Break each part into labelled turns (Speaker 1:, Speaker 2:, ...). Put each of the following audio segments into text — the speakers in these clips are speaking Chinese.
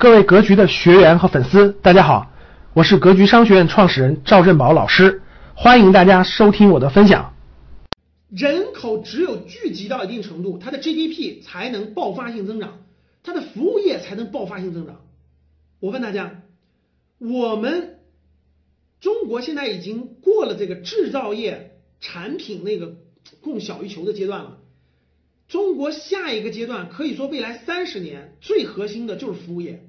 Speaker 1: 各位格局的学员和粉丝，大家好，我是格局商学院创始人赵振宝老师，欢迎大家收听我的分享。
Speaker 2: 人口只有聚集到一定程度，它的 GDP 才能爆发性增长，它的服务业才能爆发性增长。我问大家，我们中国现在已经过了这个制造业产品那个供小于求的阶段了。中国下一个阶段可以说未来三十年最核心的就是服务业，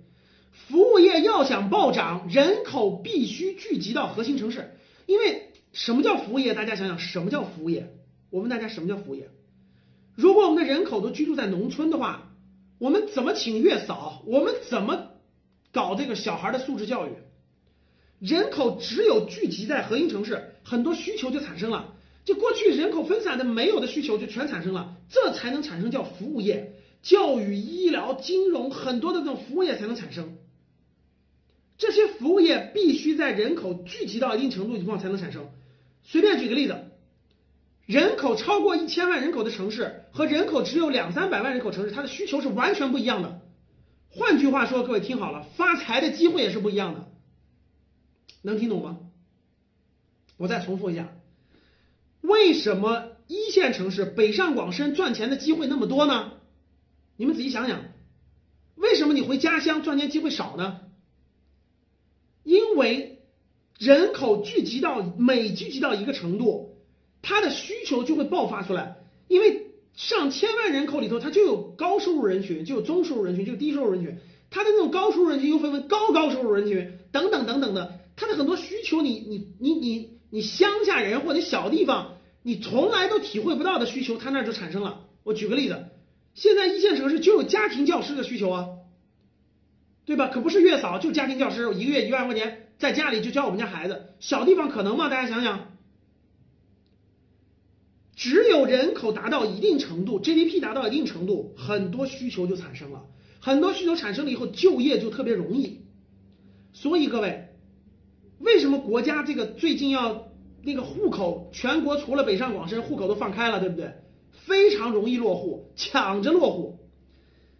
Speaker 2: 服务业要想暴涨，人口必须聚集到核心城市。因为什么叫服务业？大家想想，什么叫服务业？我问大家，什么叫服务业？如果我们的人口都居住在农村的话，我们怎么请月嫂？我们怎么搞这个小孩的素质教育？人口只有聚集在核心城市，很多需求就产生了。就过去人口分散的没有的需求就全产生了，这才能产生叫服务业、教育、医疗、金融很多的这种服务业才能产生。这些服务业必须在人口聚集到一定程度情况才能产生。随便举个例子，人口超过一千万人口的城市和人口只有两三百万人口城市，它的需求是完全不一样的。换句话说，各位听好了，发财的机会也是不一样的。能听懂吗？我再重复一下。为什么一线城市北上广深赚钱的机会那么多呢？你们仔细想想，为什么你回家乡赚钱机会少呢？因为人口聚集到每聚集到一个程度，它的需求就会爆发出来。因为上千万人口里头，它就有高收入人群，就有中收入人群，就有低收入人群。它的那种高收入人群又分为高高收入人群等等等等的，它的很多需求，你你你你。你乡下人或者小地方，你从来都体会不到的需求，他那就产生了。我举个例子，现在一线城市就有家庭教师的需求啊，对吧？可不是月嫂，就家庭教师，一个月一万块钱，在家里就教我们家孩子。小地方可能吗？大家想想，只有人口达到一定程度，GDP 达到一定程度，很多需求就产生了，很多需求产生了以后，就业就特别容易。所以各位。为什么国家这个最近要那个户口全国除了北上广深户口都放开了，对不对？非常容易落户，抢着落户。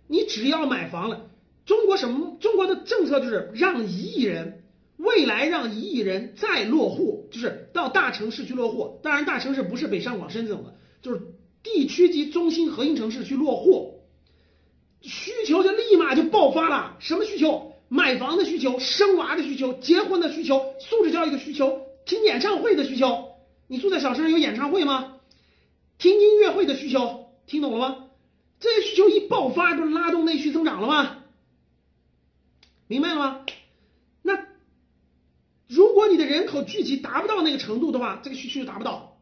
Speaker 2: 你只要买房了，中国什么？中国的政策就是让一亿人，未来让一亿人再落户，就是到大城市去落户。当然，大城市不是北上广深这种的，就是地区级中心核心城市去落户，需求就立马就爆发了。什么需求？买房的需求、生娃的需求、结婚的需求、素质教育的需求、听演唱会的需求。你住在小城市有演唱会吗？听音乐会的需求，听懂了吗？这些需求一爆发，不是拉动内需增长了吗？明白了吗？那如果你的人口聚集达不到那个程度的话，这个需求就达不到。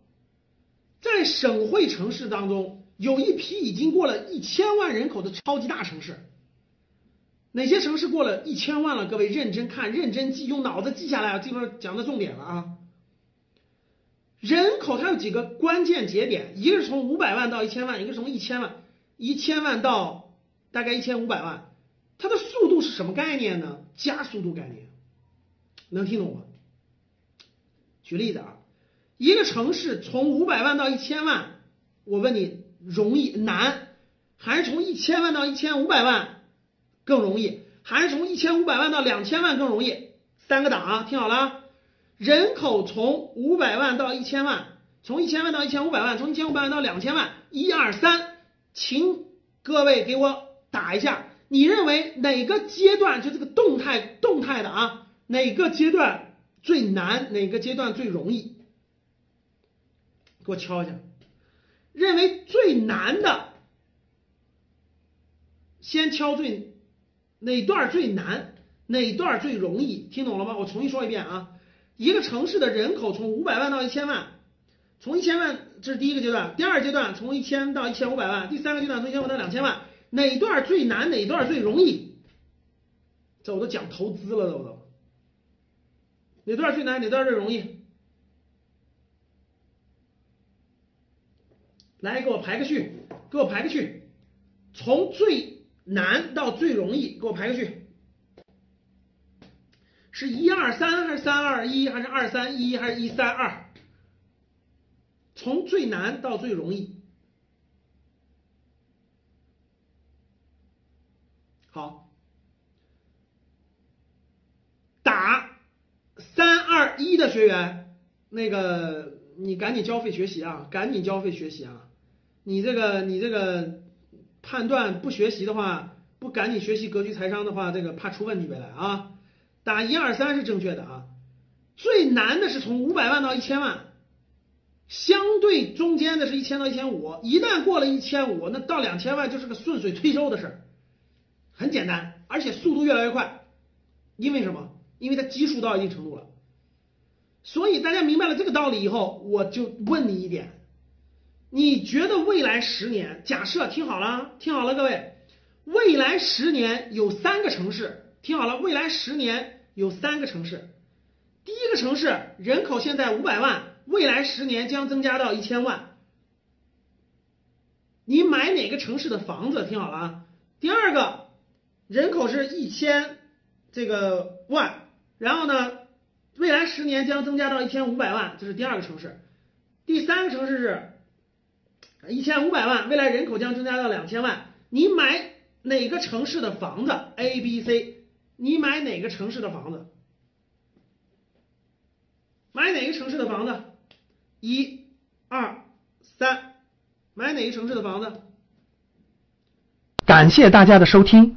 Speaker 2: 在省会城市当中，有一批已经过了一千万人口的超级大城市。哪些城市过了一千万了？各位认真看，认真记，用脑子记下来啊！这块讲的重点了啊。人口它有几个关键节点，一个是从五百万到一千万，一个是从一千万一千万到大概一千五百万，它的什么概念呢？加速度概念，能听懂吗？举例子啊，一个城市从五百万到一千万，我问你容易难，还是从一千万到一千五百万？更容易，还是从一千五百万到两千万更容易？三个档啊，听好了，人口从五百万到一千万，从一千万到一千五百万，从一千五百万到两千万，一二三，请各位给我打一下，你认为哪个阶段就这个动态动态的啊？哪个阶段最难？哪个阶段最容易？给我敲一下，认为最难的，先敲最。哪段最难？哪段最容易？听懂了吗？我重新说一遍啊！一个城市的人口从五百万到一千万，从一千万这是第一个阶段，第二阶段从一千到一千五百万，第三个阶段从一千五到两千万，哪段最难？哪段最容易？这我都讲投资了，都都。哪段最难？哪段最容易？来，给我排个序，给我排个序，从最。难到最容易，给我排个序，是一二三还是三二一还是二三一还是一三二？从最难到最容易，好打三二一的学员那个你赶紧交费学习啊赶紧交费学习啊。你这个你这个判断不学习的话不赶紧学习格局财商的话这个怕出问题未来啊。打一二三是正确的啊。最难的是从五百万到一千万相对中间的是一千到一千五一旦过了一千五那到两千万就是个顺水推舟的事儿。很简单，而且速度越来越快，因为什么？因为它基数到一定程度了。所以大家明白了这个道理以后，我就问你一点：你觉得未来十年，假设听好了，听好了，各位，未来十年有三个城市，听好了，未来十年有三个城市。第一个城市人口现在五百万，未来十年将增加到一千万。你买哪个城市的房子？听好了啊。第二个，人口是一千这个万，然后呢？未来十年将增加到一千五百万，这是第二个城市。第三个城市是一千五百万，未来人口将增加到两千万。你买哪个城市的房子？A、B、C，你买哪个城市的房子？买哪个城市的房子？一、二、三，买哪个城市的房子？
Speaker 1: 感谢大家的收听，